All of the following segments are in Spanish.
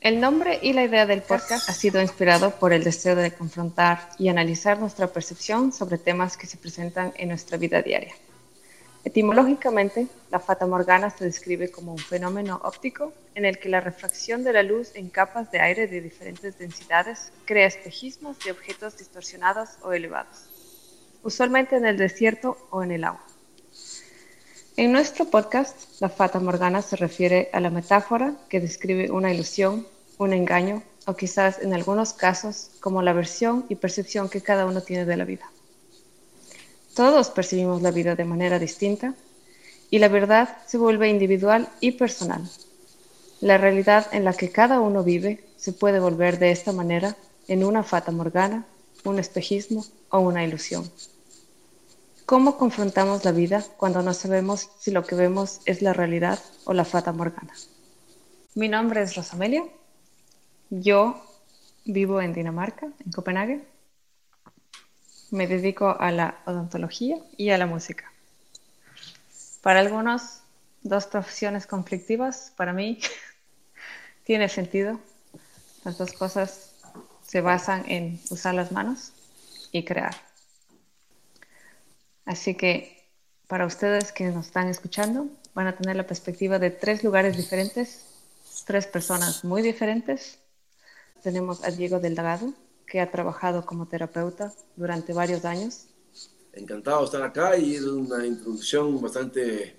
El nombre y la idea del podcast ha sido inspirado por el deseo de confrontar y analizar nuestra percepción sobre temas que se presentan en nuestra vida diaria. Etimológicamente, la fata morgana se describe como un fenómeno óptico en el que la refracción de la luz en capas de aire de diferentes densidades crea espejismos de objetos distorsionados o elevados, usualmente en el desierto o en el agua. En nuestro podcast, la fata morgana se refiere a la metáfora que describe una ilusión, un engaño o quizás en algunos casos como la versión y percepción que cada uno tiene de la vida. Todos percibimos la vida de manera distinta y la verdad se vuelve individual y personal. La realidad en la que cada uno vive se puede volver de esta manera en una fata morgana, un espejismo o una ilusión. ¿Cómo confrontamos la vida cuando no sabemos si lo que vemos es la realidad o la fata morgana? Mi nombre es Rosamelia. Yo vivo en Dinamarca, en Copenhague. Me dedico a la odontología y a la música. Para algunos, dos profesiones conflictivas. Para mí, tiene sentido. Las dos cosas se basan en usar las manos y crear. Así que para ustedes que nos están escuchando, van a tener la perspectiva de tres lugares diferentes, tres personas muy diferentes. Tenemos a Diego Delgado, que ha trabajado como terapeuta durante varios años. Encantado de estar acá y es una introducción bastante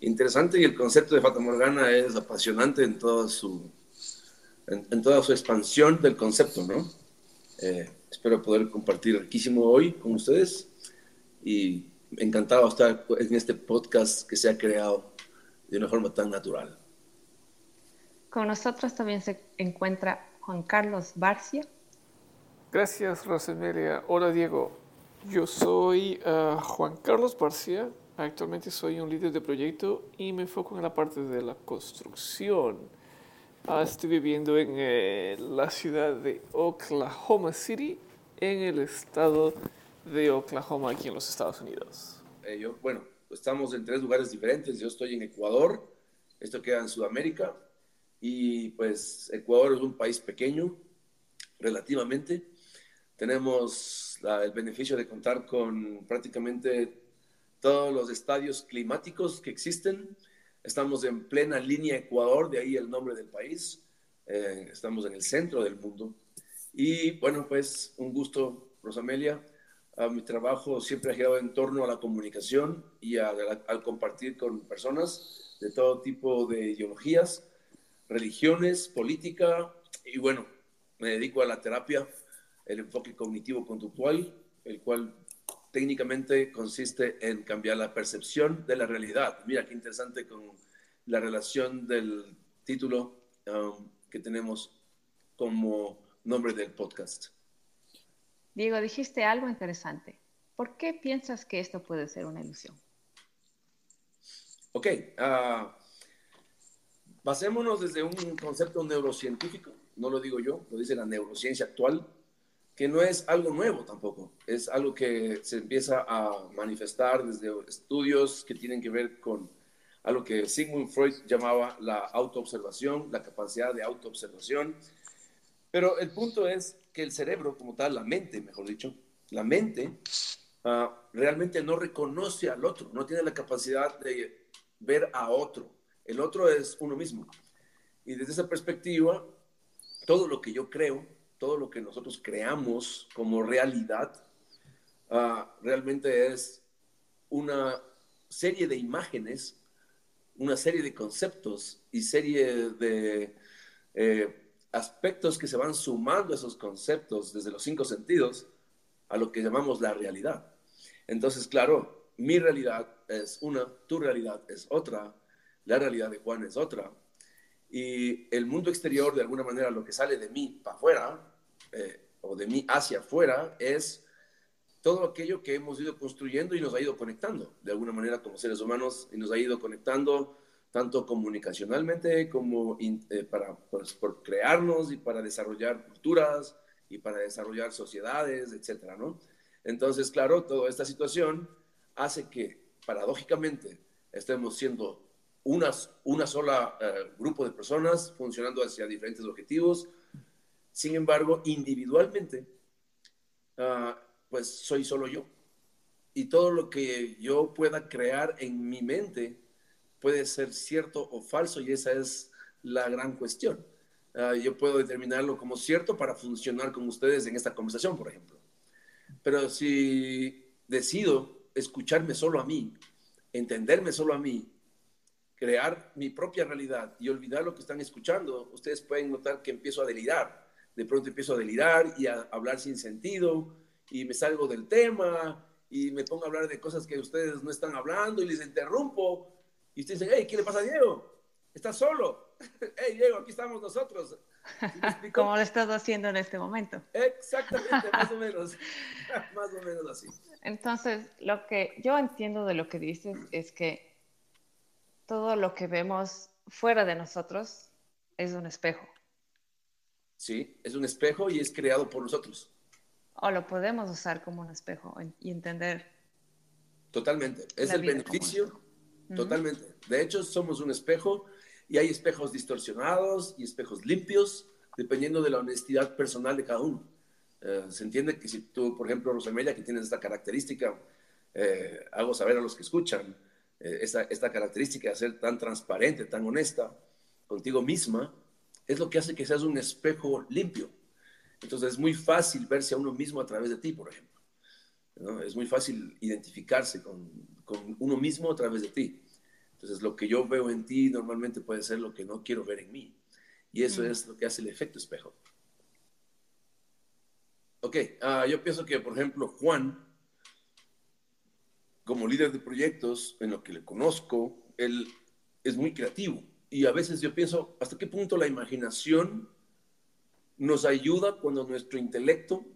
interesante y el concepto de Fata Morgana es apasionante en toda su, en, toda su expansión del concepto, ¿no? Eh, espero poder compartir riquísimo hoy con ustedes y encantado de estar en este podcast que se ha creado de una forma tan natural. Con nosotros también se encuentra Juan Carlos Barcia. Gracias, Rosemelia. Hola, Diego. Yo soy uh, Juan Carlos Barcia. Actualmente soy un líder de proyecto y me enfoco en la parte de la construcción. Uh, estoy viviendo en eh, la ciudad de Oklahoma City, en el estado de Oklahoma aquí en los Estados Unidos? Eh, yo, bueno, estamos en tres lugares diferentes. Yo estoy en Ecuador, esto queda en Sudamérica, y pues Ecuador es un país pequeño, relativamente. Tenemos el beneficio de contar con prácticamente todos los estadios climáticos que existen. Estamos en plena línea Ecuador, de ahí el nombre del país. Eh, estamos en el centro del mundo. Y bueno, pues un gusto, Rosamelia mi trabajo siempre ha girado en torno a la comunicación y al compartir con personas de todo tipo de ideologías, religiones, política y bueno, me dedico a la terapia, el enfoque cognitivo-conductual, el cual técnicamente consiste en cambiar la percepción de la realidad. Mira qué interesante con la relación del título um, que tenemos como nombre del podcast. Diego, dijiste algo interesante. ¿Por qué piensas que esto puede ser una ilusión? Ok, uh, basémonos desde un concepto neurocientífico, no lo digo yo, lo dice la neurociencia actual, que no es algo nuevo tampoco, es algo que se empieza a manifestar desde estudios que tienen que ver con algo que Sigmund Freud llamaba la autoobservación, la capacidad de autoobservación. Pero el punto es que el cerebro como tal, la mente, mejor dicho, la mente ah, realmente no reconoce al otro, no tiene la capacidad de ver a otro. El otro es uno mismo. Y desde esa perspectiva, todo lo que yo creo, todo lo que nosotros creamos como realidad, ah, realmente es una serie de imágenes, una serie de conceptos y serie de eh, aspectos que se van sumando esos conceptos desde los cinco sentidos a lo que llamamos la realidad. Entonces, claro, mi realidad es una, tu realidad es otra, la realidad de Juan es otra. Y el mundo exterior, de alguna manera, lo que sale de mí para afuera, eh, o de mí hacia afuera, es todo aquello que hemos ido construyendo y nos ha ido conectando, de alguna manera, como seres humanos, y nos ha ido conectando tanto comunicacionalmente como eh, para pues, por crearnos y para desarrollar culturas y para desarrollar sociedades, etcétera, ¿no? Entonces, claro, toda esta situación hace que paradójicamente estemos siendo una, una sola eh, grupo de personas funcionando hacia diferentes objetivos. Sin embargo, individualmente, ah, pues soy solo yo. Y todo lo que yo pueda crear en mi mente puede ser cierto o falso y esa es la gran cuestión. Ah, yo puedo determinarlo como cierto para funcionar con ustedes en esta conversación, por ejemplo. Pero si decido escucharme solo a mí, entenderme solo a mí, crear mi propia realidad y olvidar lo que están escuchando, ustedes pueden notar que empiezo a delirar. De pronto empiezo a delirar y a hablar sin sentido y me salgo del tema y me pongo a hablar de cosas que ustedes no están hablando y les interrumpo. Y ustedes dicen, hey, ¿qué le pasa a Diego? ¿Estás solo? hey, Diego, aquí estamos nosotros. Como lo estás haciendo en este momento. Exactamente, más o menos. más o menos así. Entonces, lo que yo entiendo de lo que dices es que todo lo que vemos fuera de nosotros es un espejo. Sí, es un espejo y es creado por nosotros. O lo podemos usar como un espejo y entender. Totalmente. Es el beneficio. Totalmente. De hecho, somos un espejo y hay espejos distorsionados y espejos limpios, dependiendo de la honestidad personal de cada uno. Eh, se entiende que si tú, por ejemplo, Rosamelia, que tienes esta característica, eh, hago saber a los que escuchan, esta, esta característica de ser tan transparente, tan honesta contigo misma, es lo que hace que seas un espejo limpio. Entonces es muy fácil verse a uno mismo a través de ti, por ejemplo. Es muy fácil identificarse con, con uno mismo a través de ti. Entonces lo que yo veo en ti normalmente puede ser lo que no quiero ver en mí. Y eso es lo que hace el efecto espejo. Ok, uh, yo pienso que, por ejemplo, Juan, como líder de proyectos, en lo que le conozco, él es muy creativo. Y a veces yo pienso, ¿hasta qué punto la imaginación nos ayuda cuando nuestro intelecto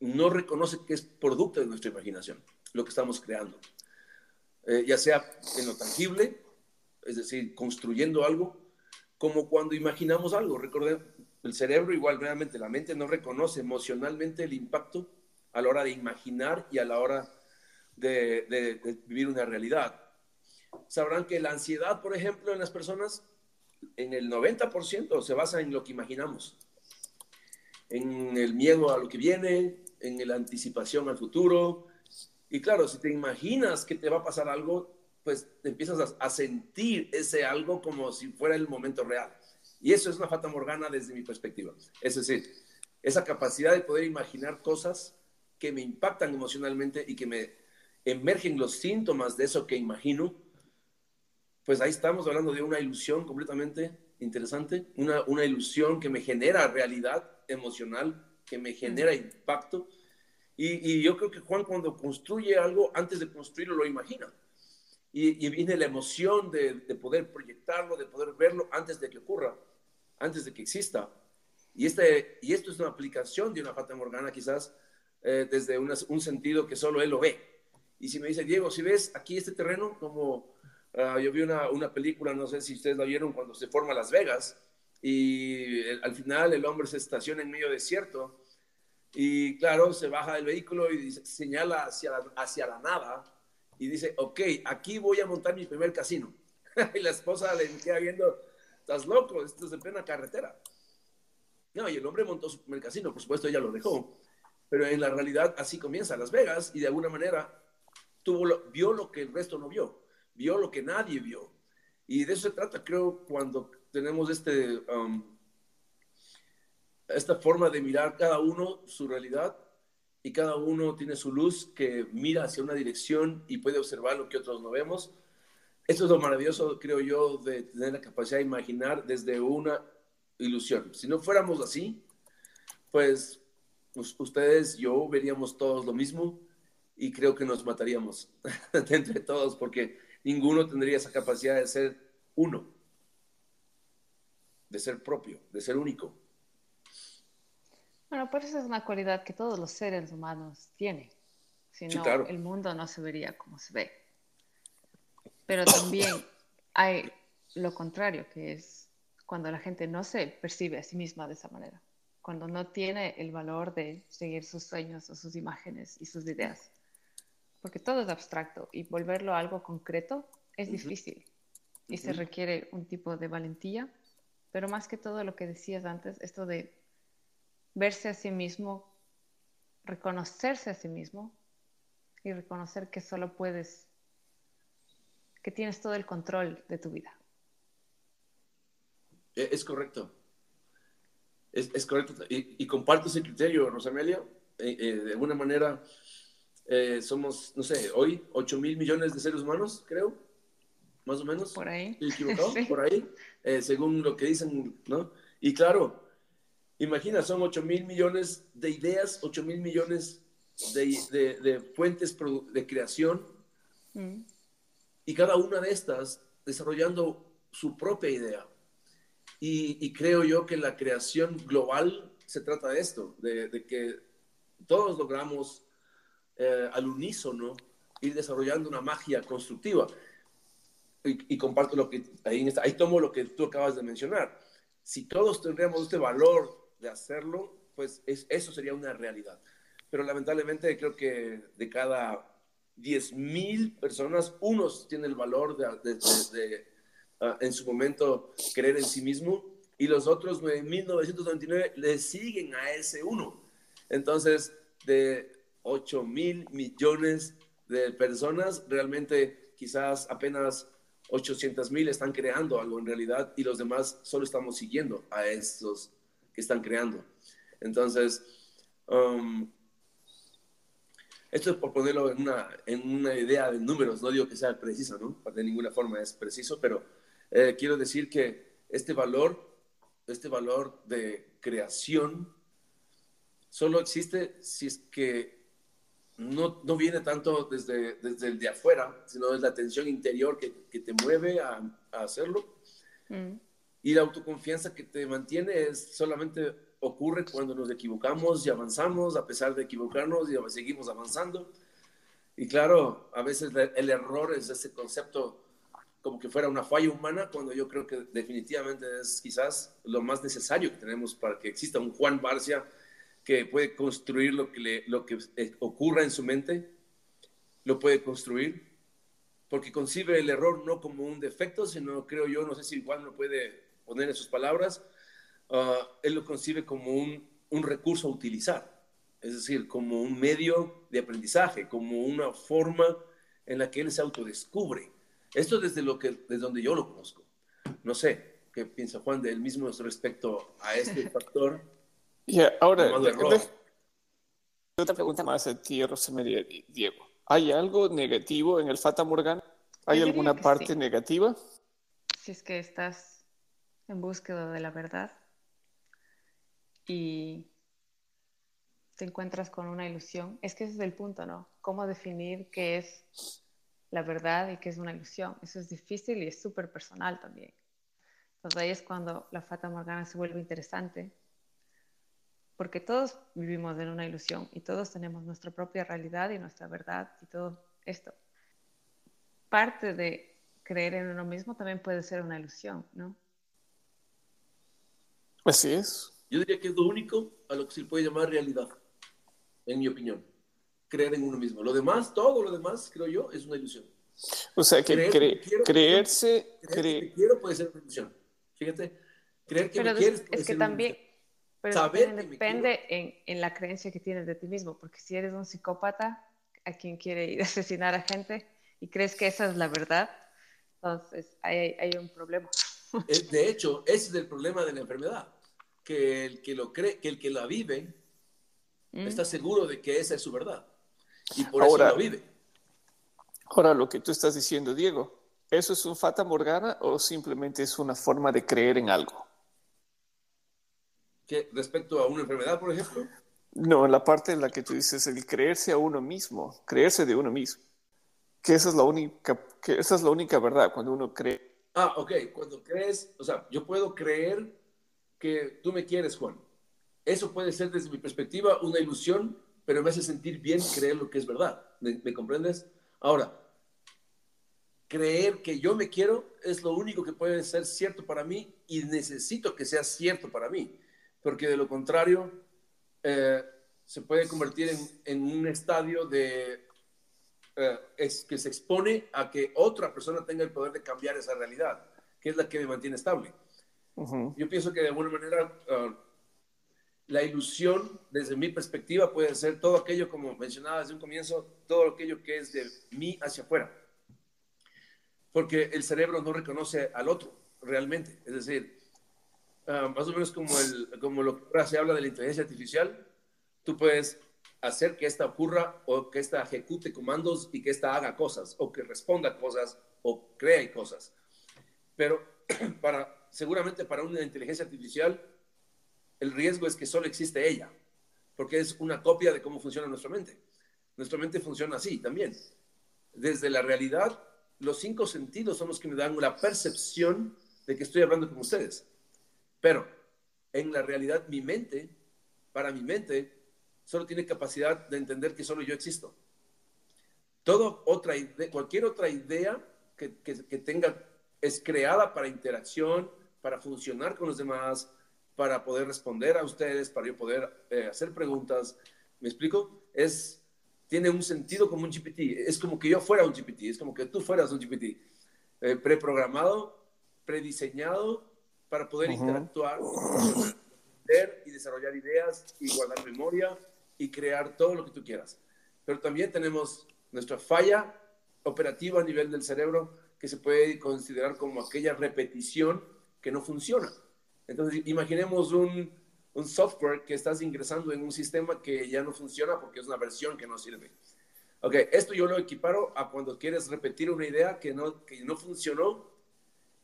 no reconoce que es producto de nuestra imaginación, lo que estamos creando? Eh, ya sea en lo tangible, es decir, construyendo algo, como cuando imaginamos algo. Recordemos, el cerebro igual realmente, la mente no reconoce emocionalmente el impacto a la hora de imaginar y a la hora de, vivir una realidad. Sabrán que la ansiedad, por ejemplo, en las personas, en el 90% se basa en lo que imaginamos, en el miedo a lo que viene, en la anticipación al futuro. Y claro, si te imaginas que te va a pasar algo, pues empiezas a, a sentir ese algo como si fuera el momento real. Y eso es una fata morgana desde mi perspectiva. Es decir, esa capacidad de poder imaginar cosas que me impactan emocionalmente y que me emergen los síntomas de eso que imagino, pues ahí estamos hablando de una ilusión completamente interesante, una, una ilusión que me genera realidad emocional, que me genera impacto. Y, y, yo creo que Juan cuando construye algo, antes de construirlo, lo imagina. Y, y viene la emoción de, de, poder proyectarlo, de poder verlo antes de que ocurra antes de que exista. Y, este, y esto es una aplicación de una fata morgana quizás eh, desde un sentido que solo él lo ve. Y si me dice, Diego, si ves aquí este terreno, como uh, yo vi una, una, película, no sé si ustedes la vieron, cuando se forma Las Vegas, y al final el hombre se estaciona en medio desierto, y claro, se baja del vehículo y dice, señala hacia la, hacia la nada, y dice, ok, aquí voy a montar mi primer casino. y la esposa le queda viendo, estás loco, esto es en plena carretera. No, y el hombre montó su primer casino, por supuesto ella lo dejó, pero en la realidad así comienza Las Vegas y de alguna manera tuvo vio lo que el resto no vio, vio lo que nadie vio. Y de eso se trata, creo, cuando tenemos este, um, esta forma de mirar cada uno su realidad y cada uno tiene su luz que mira hacia una dirección y puede observar lo que otros no vemos esto es lo maravilloso, creo yo, de tener la capacidad de imaginar desde una ilusión. Si no fuéramos así, pues, pues ustedes, yo veríamos todos lo mismo y creo que nos mataríamos entre todos porque ninguno tendría esa capacidad de ser uno, de ser propio, de ser único. Bueno, por eso es una cualidad que todos los seres humanos tienen. Si no, el mundo no se vería como se ve. Pero también hay lo contrario, que es cuando la gente no se percibe a sí misma de esa manera, cuando no tiene el valor de seguir sus sueños o sus imágenes y sus ideas. Porque todo es abstracto y volverlo a algo concreto es difícil. y se requiere un tipo de valentía, pero más que todo lo que decías antes, esto de verse a sí mismo, reconocerse a sí mismo y reconocer que solo puedes, que tienes todo el control de tu vida. E, es correcto. Es, correcto. Y, comparto ese criterio, Rosamelia. Eh, eh, de alguna manera, eh, somos, no sé, hoy 8 mil millones de seres humanos, creo, más o menos. Por ahí. equivocado? Por ahí, según lo que dicen, ¿no? Y claro, imagina, son 8 mil millones de ideas, 8 mil millones de, de, fuentes de creación. Mm. Y cada una de estas desarrollando su propia idea. Y, creo yo que la creación global se trata de esto, de, de que todos logramos eh, al unísono ir desarrollando una magia constructiva. Y, comparto lo que ahí, ahí tomo lo que tú acabas de mencionar. Si todos tendríamos este valor de hacerlo, pues es, eso sería una realidad. Pero lamentablemente creo que de cada 10.000 personas, unos tienen el valor de, de, ah, en su momento creer en sí mismo y los otros 9.999 le siguen a ese uno. Entonces, de 8 mil millones de personas, realmente quizás apenas 800 mil están creando algo en realidad y los demás solo estamos siguiendo a estos que están creando. Entonces, um, esto es por ponerlo en una, en una idea de números, no digo que sea preciso, ¿no? De ninguna forma es preciso, pero eh, quiero decir que este valor, este valor de creación, solo existe si es que no, no viene tanto desde, desde el de afuera, sino es la tensión interior que, que te mueve a, a hacerlo. Mm. Y la autoconfianza que te mantiene es solamente ocurre cuando nos equivocamos y avanzamos, a pesar de equivocarnos y seguimos avanzando. Y claro, a veces el error es ese concepto como que fuera una falla humana, cuando yo creo que definitivamente es quizás lo más necesario que tenemos para que exista un Juan Barcia que puede construir lo que, le, lo que eh, ocurra en su mente, lo puede construir, porque concibe el error no como un defecto, sino creo yo, no sé si Juan lo puede poner en sus palabras, ah, él lo concibe como un, un recurso a utilizar, es decir, como un medio de aprendizaje, como una forma en la que él se autodescubre. Esto desde, lo que, desde donde yo lo conozco. No sé qué piensa Juan de él mismo respecto a este factor y ahora, otra pregunta más a ti, Rosemary y Diego. ¿Hay algo negativo en el Fata Morgana? ¿Hay alguna parte negativa? Si es que estás en búsqueda de la verdad y te encuentras con una ilusión, es que ese es el punto, ¿no? ¿Cómo definir qué es la verdad y qué es una ilusión? Eso es difícil y es súper personal también. Entonces ahí es cuando la Fata Morgana se vuelve interesante porque todos vivimos en una ilusión y todos tenemos nuestra propia realidad y nuestra verdad y todo esto. Parte de creer en uno mismo también puede ser una ilusión, ¿no? Así es. Yo diría que es lo único a lo que se puede llamar realidad, en mi opinión. Creer en uno mismo. Lo demás, todo lo demás, creo yo, es una ilusión. O sea, que creerse... Creer que quiero puede ser una ilusión. Fíjate, creer que me quieres es que también, pero depende en, en, la creencia que tienes de ti mismo, porque si eres un psicópata a quien quiere ir a asesinar a gente y crees que esa es la verdad, entonces hay, hay un problema. Eh, de hecho, ese es el problema de la enfermedad, que el que lo cree, que el que la vive mm. está seguro de que esa es su verdad y por ahora, eso lo vive. Ahora, lo que tú estás diciendo, Diego, ¿eso es un fata morgana o simplemente es una forma de creer en algo? Respecto a una enfermedad, por ejemplo? No, en la parte en la que tú dices el creerse a uno mismo, creerse de uno mismo. Que esa es la única, que esa es la única verdad cuando uno cree. Ah, ok, cuando crees, o sea, yo puedo creer que tú me quieres, Juan. Eso puede ser desde mi perspectiva una ilusión, pero me hace sentir bien creer lo que es verdad. ¿Me, me comprendes? Ahora, creer que yo me quiero es lo único que puede ser cierto para mí y necesito que sea cierto para mí porque de lo contrario eh, se puede convertir en, un estadio de eh, es que se expone a que otra persona tenga el poder de cambiar esa realidad, que es la que me mantiene estable. Yo pienso que de alguna manera ah, la ilusión, desde mi perspectiva, puede ser todo aquello, como mencionaba desde un comienzo, todo aquello que es de mí hacia afuera. Porque el cerebro no reconoce al otro realmente. Es decir, ah, más o menos como, el, como lo que ahora se habla de la inteligencia artificial, tú puedes hacer que esta ocurra o que esta ejecute comandos y que esta haga cosas o que responda cosas o cree cosas. Pero para, seguramente para una inteligencia artificial, el riesgo es que solo existe ella, porque es una copia de cómo funciona nuestra mente. Nuestra mente funciona así también. Desde la realidad, los cinco sentidos son los que me dan la percepción de que estoy hablando con ustedes. Pero en la realidad, mi mente, para mi mente, solo tiene capacidad de entender que solo yo existo. Todo otra cualquier otra idea que, que, que tenga es creada para interacción, para funcionar con los demás, para poder responder a ustedes, para yo poder eh, hacer preguntas. ¿Me explico? Es, tiene un sentido como un GPT. Es como que yo fuera un GPT, es como que tú fueras un GPT. Eh, preprogramado, prediseñado para poder interactuar, ver y desarrollar ideas y guardar memoria y crear todo lo que tú quieras. Pero también tenemos nuestra falla operativa a nivel del cerebro que se puede considerar como aquella repetición que no funciona. Entonces, imaginemos un, un, software que estás ingresando en un sistema que ya no funciona porque es una versión que no sirve. Ok, esto yo lo equiparo a cuando quieres repetir una idea que no, que no funcionó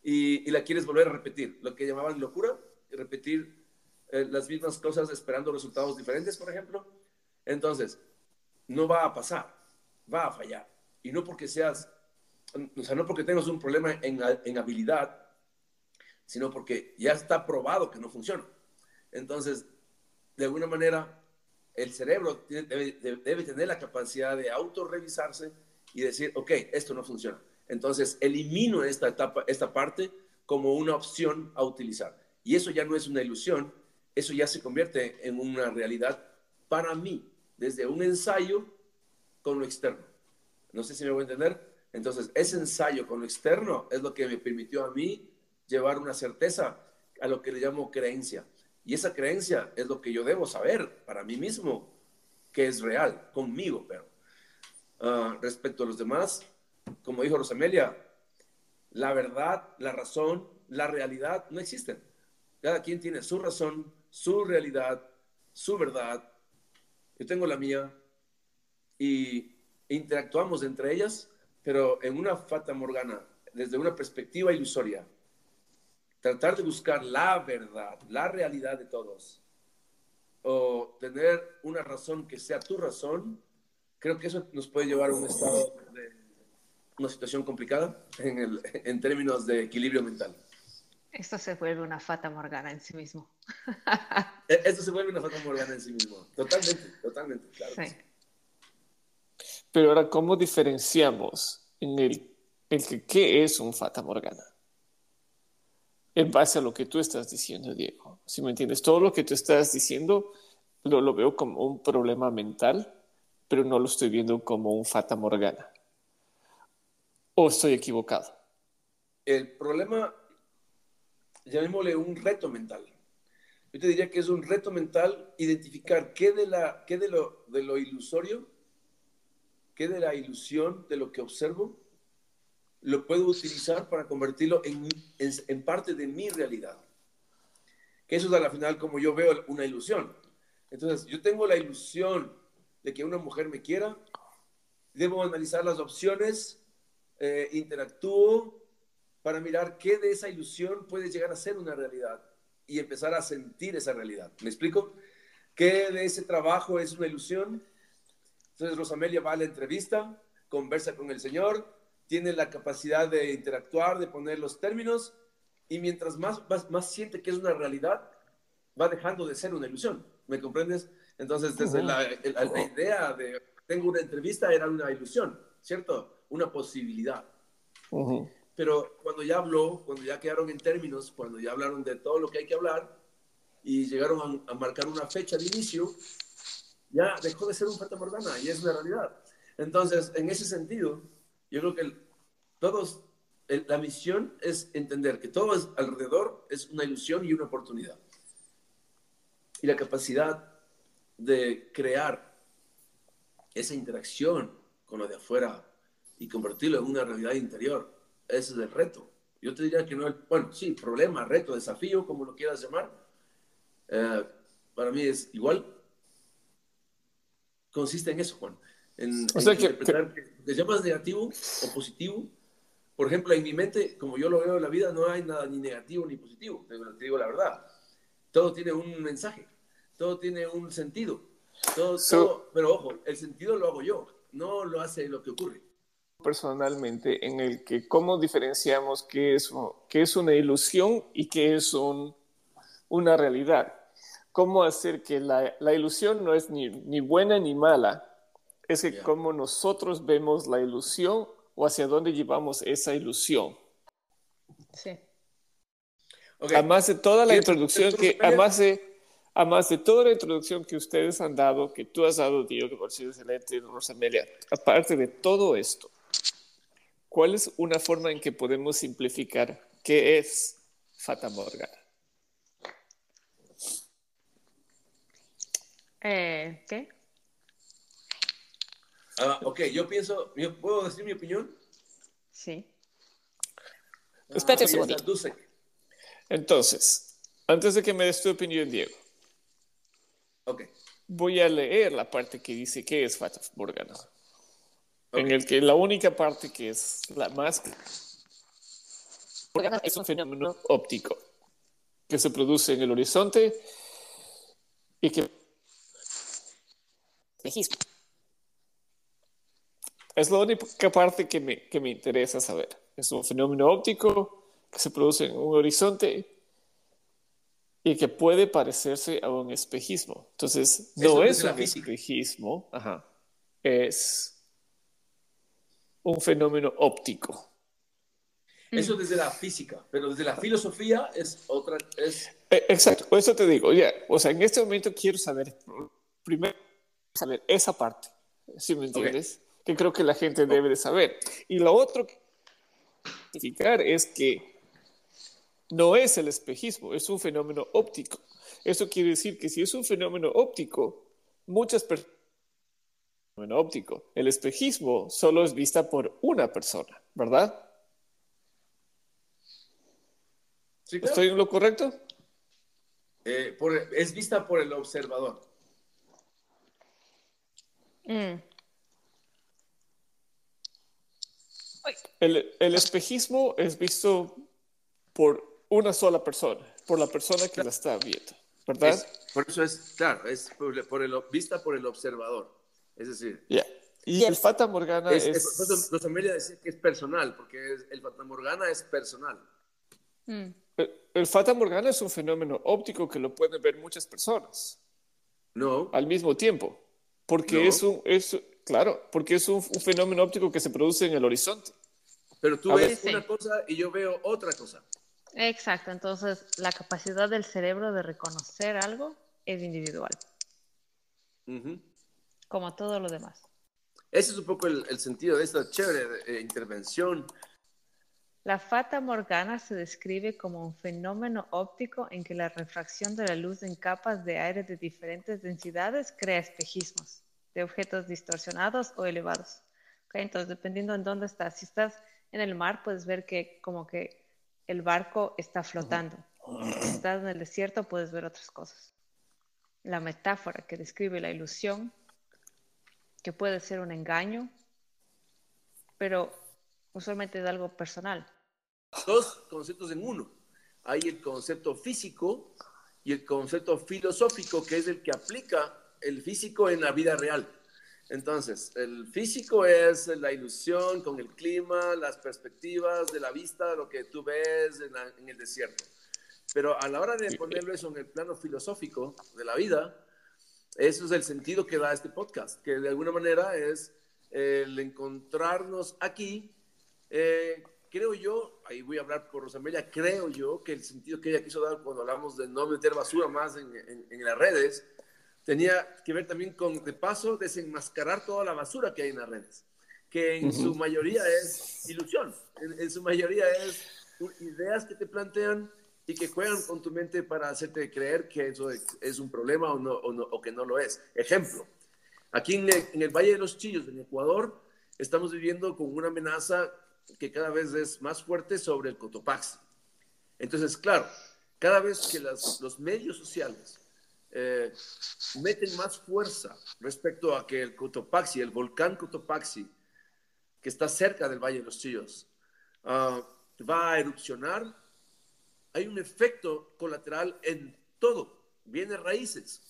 y, y la quieres volver a repetir, lo que llamaban locura, repetir eh, las mismas cosas esperando resultados diferentes, por ejemplo. Entonces, no va a pasar, va a fallar. Y no porque seas, o sea, no porque tengas un problema en, en habilidad, sino porque ya está probado que no funciona. Entonces, de alguna manera, el cerebro debe, debe tener la capacidad de autorrevisarse y decir, ok, esto no funciona. Entonces, elimino esta etapa, esta parte como una opción a utilizar. Y eso ya no es una ilusión, eso ya se convierte en una realidad para mí, desde un ensayo con lo externo. No sé si me voy a entender. Entonces, ese ensayo con lo externo es lo que me permitió a mí llevar una certeza a lo que le llamo creencia. Y esa creencia es lo que yo debo saber para mí mismo, que es real, conmigo, pero ah, respecto a los demás, como dijo Rosamelia, la verdad, la razón, la realidad no existen. Cada quien tiene su razón, su realidad, su verdad. Yo tengo la mía y interactuamos entre ellas, pero en una fata morgana, desde una perspectiva ilusoria, tratar de buscar la verdad, la realidad de todos, o tener una razón que sea tu razón, creo que eso nos puede llevar a un estado de una situación complicada en, el, en términos de equilibrio mental. Esto se vuelve una fata morgana en sí mismo. E, esto se vuelve una fata morgana en sí mismo. Totalmente, totalmente, claro. Sí. Pero ahora, ¿cómo diferenciamos en el, el que qué es un fata morgana? en base a lo que tú estás diciendo, Diego. Si me entiendes, todo lo que tú estás diciendo lo, lo veo como un problema mental, pero no lo estoy viendo como un fata morgana. ¿O estoy equivocado? El problema, llamémosle un reto mental. Yo te diría que es un reto mental identificar qué de, la, qué de, lo, de lo ilusorio, qué de la ilusión de lo que observo lo puedo utilizar para convertirlo en, en, parte de mi realidad. Que eso es a la final como yo veo una ilusión. Entonces, yo tengo la ilusión de que una mujer me quiera, debo analizar las opciones, eh, interactúo para mirar qué de esa ilusión puede llegar a ser una realidad y empezar a sentir esa realidad. ¿Me explico? ¿Qué de ese trabajo es una ilusión? Entonces Rosamelia va a la entrevista, conversa con el Señor, tiene la capacidad de interactuar, de poner los términos, y mientras más, más, siente que es una realidad, va dejando de ser una ilusión. ¿Me comprendes? Entonces, desde la, idea de tengo una entrevista era una ilusión, ¿cierto? Una posibilidad. Pero cuando ya habló, cuando ya quedaron en términos, cuando ya hablaron de todo lo que hay que hablar y llegaron a, a marcar una fecha de inicio, ya dejó de ser un fata morgana y es una realidad. Entonces, en ese sentido, yo creo que todos, la misión es entender que todo es, alrededor es una ilusión y una oportunidad. Y la capacidad de crear esa interacción con lo de afuera y convertirlo en una realidad interior, ese es el reto. Yo te diría que no, bueno, sí, problema, reto, desafío, como lo quieras llamar, eh, para mí es igual. Consiste en eso, Juan. En, o sea, interpretar que, que, llamas negativo o positivo. Por ejemplo, en mi mente, como yo lo veo en la vida, no hay nada ni negativo ni positivo. Te digo la verdad. Todo tiene un mensaje, todo tiene un sentido. Todo, todo, pero ojo, el sentido lo hago yo, no lo hace lo que ocurre personalmente en el que cómo diferenciamos qué es, qué es una ilusión y qué es un, una realidad. Cómo hacer que la, la ilusión no es ni, ni, buena ni mala, es que cómo nosotros vemos la ilusión o hacia dónde llevamos esa ilusión. Sí. Además de toda la introducción que, además de, además de toda la introducción que ustedes han dado, que tú has dado, Diego, que por sido excelente, Rosamelia, aparte de todo esto, ¿Cuál es una forma en que podemos simplificar qué es Fata Morgana? Eh, ¿Qué? Ah, ok, yo pienso, ¿puedo decir mi opinión? Sí. Espérate Entonces, antes de que me des tu opinión, Diego. Ok. Voy a leer la parte que dice qué es Fata Morgana en el que la única parte que es la más es un fenómeno óptico que se produce en el horizonte y que es la única parte que me, que me interesa saber. Es un fenómeno óptico que se produce en un horizonte y que puede parecerse a un espejismo. Entonces, no es un espejismo, ajá, es un fenómeno óptico. Eso desde la física, pero desde la filosofía es otra. Es... Eh, exacto, eso te digo, ya, o sea, en este momento quiero saber, primero, saber esa parte, si me entiendes, que creo que la gente debe de saber. Y lo otro que explicar es que no es el espejismo, es un fenómeno óptico. Eso quiere decir que si es un fenómeno óptico, muchas personas óptico. El espejismo solo es vista por una persona, ¿verdad? ¿Estoy en lo correcto? Eh, es vista por el observador. Mm. El, el, espejismo es visto por una sola persona, por la persona que la está viendo, ¿verdad? por eso es, claro, es por, el, vista por el observador. Es decir, y el Fata Morgana es. es, es decir que es personal, porque el Fata Morgana es personal. Mm. El, Fata Morgana es un fenómeno óptico que lo pueden ver muchas personas. No. Al mismo tiempo. Porque es un. Es, claro, porque es un, fenómeno óptico que se produce en el horizonte. Pero tú ves una cosa y yo veo otra cosa. Exacto, entonces la capacidad del cerebro de reconocer algo es individual. Uh como todo lo demás. Ese es un poco el, sentido de esta chévere eh, intervención. La fata morgana se describe como un fenómeno óptico en que la refracción de la luz en capas de aire de diferentes densidades crea espejismos de objetos distorsionados o elevados. Entonces, dependiendo en dónde estás, si estás en el mar, puedes ver que como que el barco está flotando. Si estás en el desierto, puedes ver otras cosas. La metáfora que describe la ilusión que puede ser un engaño, pero usualmente es algo personal. Dos conceptos en uno. Hay el concepto físico y el concepto filosófico, que es el que aplica el físico en la vida real. Entonces, el físico es la ilusión con el clima, las perspectivas de la vista, lo que tú ves en, en el desierto. Pero a la hora de ponerlo eso en el plano filosófico de la vida, eso es el sentido que da este podcast, que de alguna manera es el encontrarnos aquí. Eh, creo yo, ahí voy a hablar por Rosamelia, creo yo que el sentido que ella quiso dar cuando hablamos de no meter basura más en, en, las redes, tenía que ver también con, de paso, desenmascarar toda la basura que hay en las redes, que en su mayoría es ilusión, en, su mayoría es ideas que te plantean y que juegan con tu mente para hacerte creer que eso es un problema o, no, o, que no lo es. Ejemplo, aquí en el, en el Valle de los Chillos, en Ecuador, estamos viviendo con una amenaza que cada vez es más fuerte sobre el Cotopaxi. Entonces, claro, cada vez que los medios sociales eh, meten más fuerza respecto a que el Cotopaxi, el volcán Cotopaxi, que está cerca del Valle de los Chillos, ah, va a erupcionar, hay un efecto colateral en todo. Vienen raíces,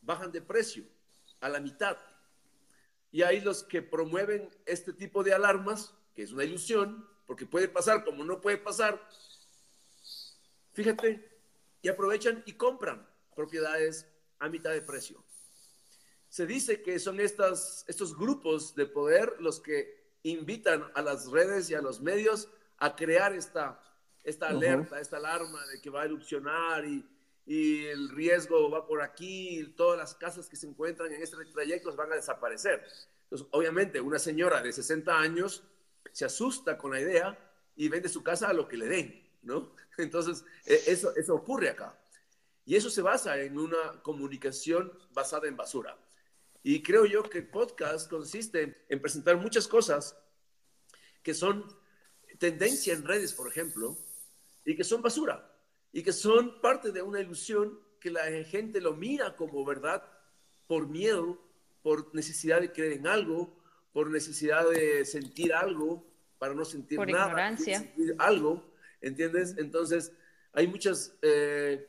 bajan de precio a la mitad. Y hay los que promueven este tipo de alarmas, que es una ilusión, porque puede pasar como no puede pasar. Fíjate, y aprovechan y compran propiedades a mitad de precio. Se dice que son estas, estos grupos de poder los que invitan a las redes y a los medios a crear esta, esta alerta, esta alarma de que va a erupcionar y, y el riesgo va por aquí, y todas las casas que se encuentran en este trayecto van a desaparecer. Entonces, obviamente, una señora de 60 años se asusta con la idea y vende su casa a lo que le den, ¿no? Entonces, e, eso, eso ocurre acá. Y eso se basa en una comunicación basada en basura. Y creo yo que el podcast consiste en presentar muchas cosas que son tendencia en redes, por ejemplo, y que son basura, y que son parte de una ilusión que la gente lo mira como verdad por miedo, por necesidad de creer en algo, por necesidad de sentir algo, para no sentir por nada, ignorancia. sentir algo, ¿entiendes? Entonces, hay muchas eh,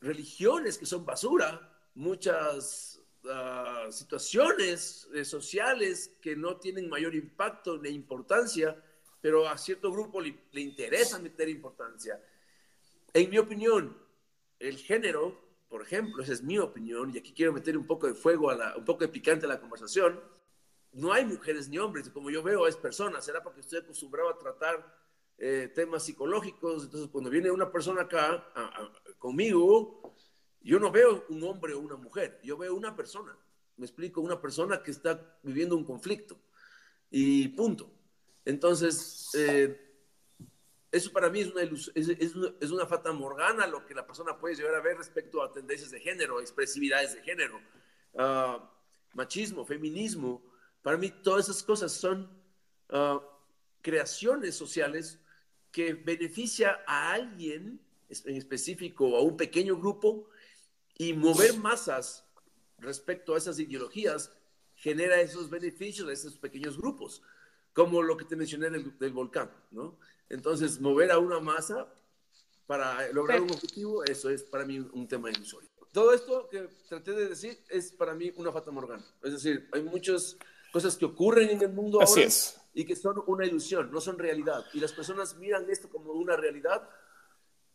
religiones que son basura, muchas ah, situaciones eh, sociales que no tienen mayor impacto ni importancia, pero a cierto grupo le, interesa meter importancia. En mi opinión, el género, por ejemplo, esa es mi opinión, y aquí quiero meter un poco de fuego, a la, un poco de picante a la conversación, no hay mujeres ni hombres, como yo veo es personas, será porque estoy acostumbrado a tratar eh, temas psicológicos, entonces cuando viene una persona acá conmigo, yo no veo un hombre o una mujer, yo veo una persona, me explico, una persona que está viviendo un conflicto y punto. Entonces, eh, eso para mí es una, es, es, fata morgana lo que la persona puede llegar a ver respecto a tendencias de género, expresividades de género, ah, machismo, feminismo. Para mí todas esas cosas son uh, creaciones sociales que beneficia a alguien en específico a un pequeño grupo y mover masas respecto a esas ideologías genera esos beneficios a esos pequeños grupos, como lo que te mencioné del, del volcán, ¿no? Entonces, mover a una masa para lograr un objetivo, eso es para mí un tema ilusorio. Todo esto que traté de decir es para mí una fata morgana. Es decir, hay muchas cosas que ocurren en el mundo Así ahora es y que son una ilusión, no son realidad. Y las personas miran esto como una realidad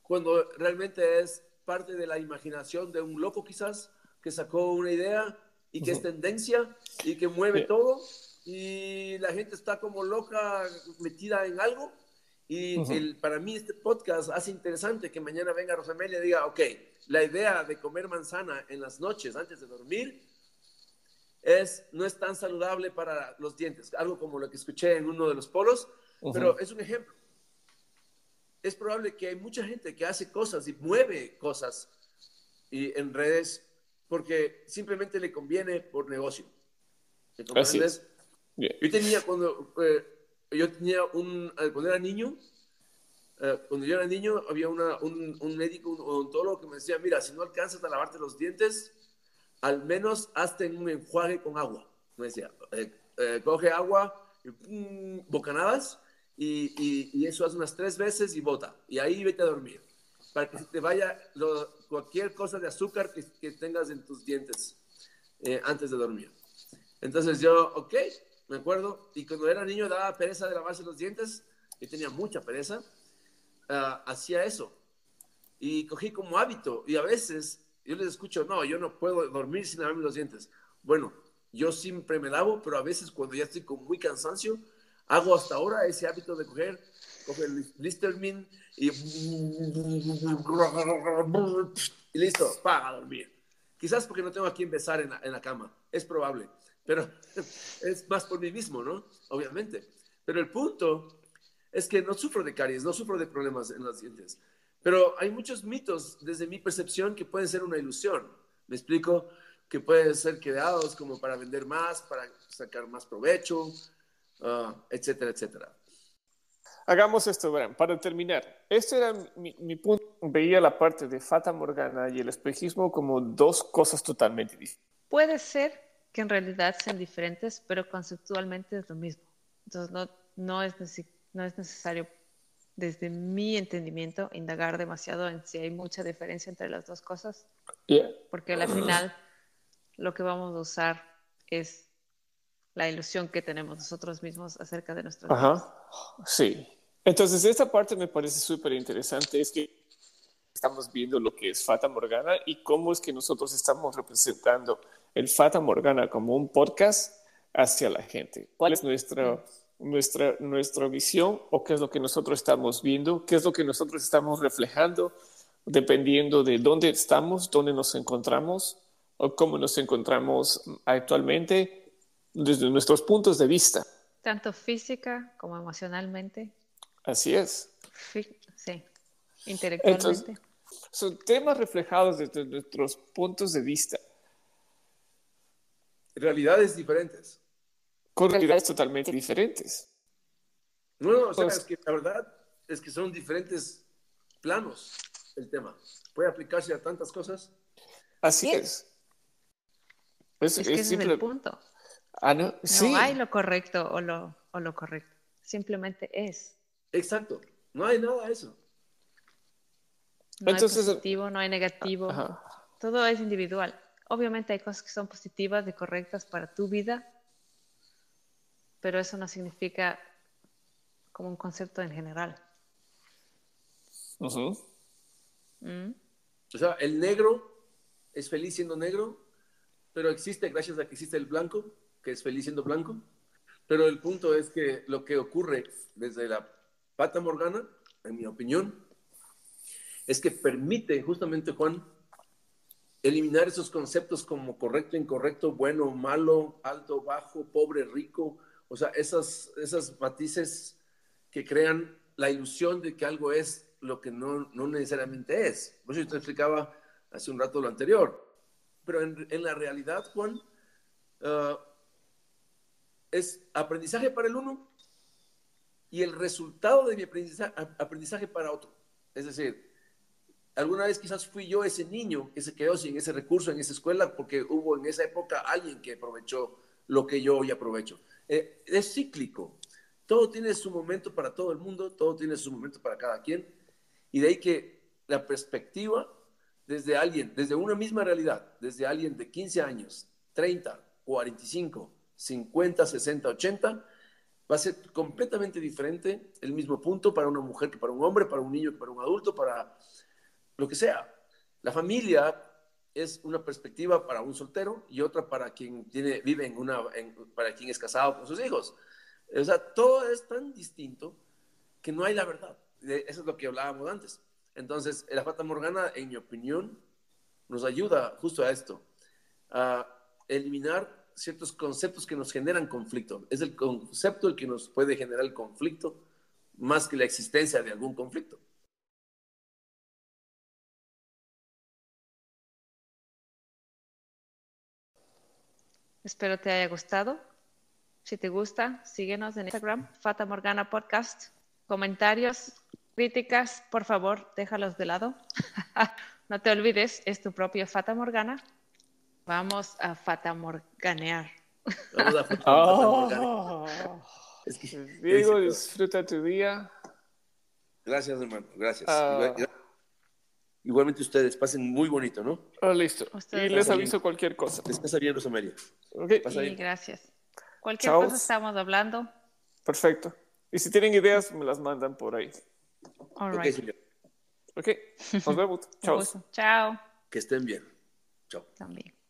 cuando realmente es parte de la imaginación de un loco quizás que sacó una idea y que es tendencia y que mueve todo y la gente está como loca metida en algo. Y el, para mí este podcast hace interesante que mañana venga Rosamelia y diga, ok, la idea de comer manzana en las noches antes de dormir es, no es tan saludable para los dientes, algo como lo que escuché en uno de los polos, pero es un ejemplo. Es probable que hay mucha gente que hace cosas y mueve cosas y en redes porque simplemente le conviene por negocio. comprendes? Yo tenía cuando eh, yo tenía un eh, cuando era niño, eh, cuando yo era niño había una, un, un médico, un odontólogo que me decía, mira, si no alcanzas a lavarte los dientes, al menos hazte un enjuague con agua. Me decía, eh, eh, coge agua, y, bocanadas, y, y, eso hace unas tres veces y bota. Y ahí vete a dormir. Para que te vaya cualquier cosa de azúcar que, que tengas en tus dientes eh, antes de dormir. Entonces yo, ok, me acuerdo. Y cuando era niño daba pereza de lavarse los dientes. y tenía mucha pereza. Ah, hacía eso. Y cogí como hábito. Y a veces yo les escucho, no, yo no puedo dormir sin lavarme los dientes. Bueno, yo siempre me lavo, pero a veces cuando ya estoy con muy cansancio, hago hasta ahora ese hábito de coger, coger el Listermin y, y listo, para dormir. Quizás porque no tengo a quien besar en la, en la cama, es probable, pero es más por mí mismo, ¿no? Obviamente. Pero el punto es que no sufro de caries, no sufro de problemas en los dientes. Pero hay muchos mitos desde mi percepción que pueden ser una ilusión. Me explico que pueden ser creados como para vender más, para sacar más provecho, uh, etcétera, etcétera. Hagamos esto, Bram, para terminar. Este era mi, mi, punto. Veía la parte de Fata Morgana y el espejismo como dos cosas totalmente diferentes. Puede ser que en realidad sean diferentes, pero conceptualmente es lo mismo. Entonces no, no, es, no es necesario, desde mi entendimiento, indagar demasiado en si hay mucha diferencia entre las dos cosas. Yeah. Porque al final lo que vamos a usar es la ilusión que tenemos nosotros mismos acerca de nuestros Ajá. Sí. Entonces, esta parte me parece súper interesante, es que estamos viendo lo que es Fata Morgana y cómo es que nosotros estamos representando el Fata Morgana como un podcast hacia la gente. ¿Cuál es nuestra, nuestra, nuestra visión o qué es lo que nosotros estamos viendo? ¿Qué es lo que nosotros estamos reflejando? Dependiendo de dónde estamos, dónde nos encontramos o cómo nos encontramos actualmente desde nuestros puntos de vista. Tanto física como emocionalmente. Así es. Sí, intelectualmente. Entonces, son temas reflejados desde nuestros puntos de vista. Realidades diferentes. Con realidades totalmente diferentes. No, no, o sea, pues, es que la verdad es que son diferentes planos el tema. Puede aplicarse a tantas cosas. Así sí. es. Es, es, que es simple... el punto. Ah, no. Sí. no hay lo correcto o lo, o lo correcto. Simplemente es. Exacto. No hay nada de eso. No Entonces, hay positivo, no hay negativo. Ajá. Todo es individual. Obviamente hay cosas que son positivas y correctas para tu vida, pero eso no significa como un concepto en general. Uh -huh. ¿Mm? O sea, el negro es feliz siendo negro, pero existe gracias a que existe el blanco, que es feliz siendo blanco. Pero el punto es que lo que ocurre desde la pata morgana, en mi opinión, es que permite justamente, Juan, eliminar esos conceptos como correcto, incorrecto, bueno, malo, alto, bajo, pobre, rico, o sea, esas, esas matices que crean la ilusión de que algo es lo que no, no necesariamente es. Por eso yo te explicaba hace un rato lo anterior. Pero en, en la realidad, Juan, uh, es aprendizaje para el uno y el resultado de mi aprendizaje, aprendizaje para otro. Es decir, alguna vez quizás fui yo ese niño que se quedó sin ese recurso en esa escuela porque hubo en esa época alguien que aprovechó lo que yo hoy aprovecho. Eh, es cíclico. Todo tiene su momento para todo el mundo, todo tiene su momento para cada quien. Y de ahí que la perspectiva desde alguien, desde una misma realidad, desde alguien de 15 años, 30, 45, 50, 60, 80, va a ser completamente diferente el mismo punto para una mujer que para un hombre, para un niño que para un adulto, para lo que sea. La familia es una perspectiva para un soltero y otra para quien tiene, vive en una, en, para quien es casado con sus hijos. O sea, todo es tan distinto que no hay la verdad. Eso es lo que hablábamos antes. Entonces, la Fata Morgana, en mi opinión, nos ayuda justo a esto, a eliminar ciertos conceptos que nos generan conflicto. Es el concepto el que nos puede generar el conflicto más que la existencia de algún conflicto. Espero te haya gustado. Si te gusta, síguenos en Instagram, Fata Morgana Podcast. Comentarios, críticas, por favor, déjalos de lado. no te olvides, es tu propio Fata Morgana Vamos a fatamorganear. Vamos a fatamorganear. Oh. Es que, Diego, disfruta tu día. Gracias, hermano. Gracias. Uh, Igualmente ustedes, pasen muy bonito, ¿no? Oh, listo. Ustedes y les aviso bien. cualquier cosa. Descansa bien, Rosamaria. Okay. Sí, bien. gracias. Cualquier Chao. cosa estamos hablando. Perfecto. Y si tienen ideas, me las mandan por ahí. All right. Ok, nos vemos. Chao. Chao. Que estén bien. Chao. También.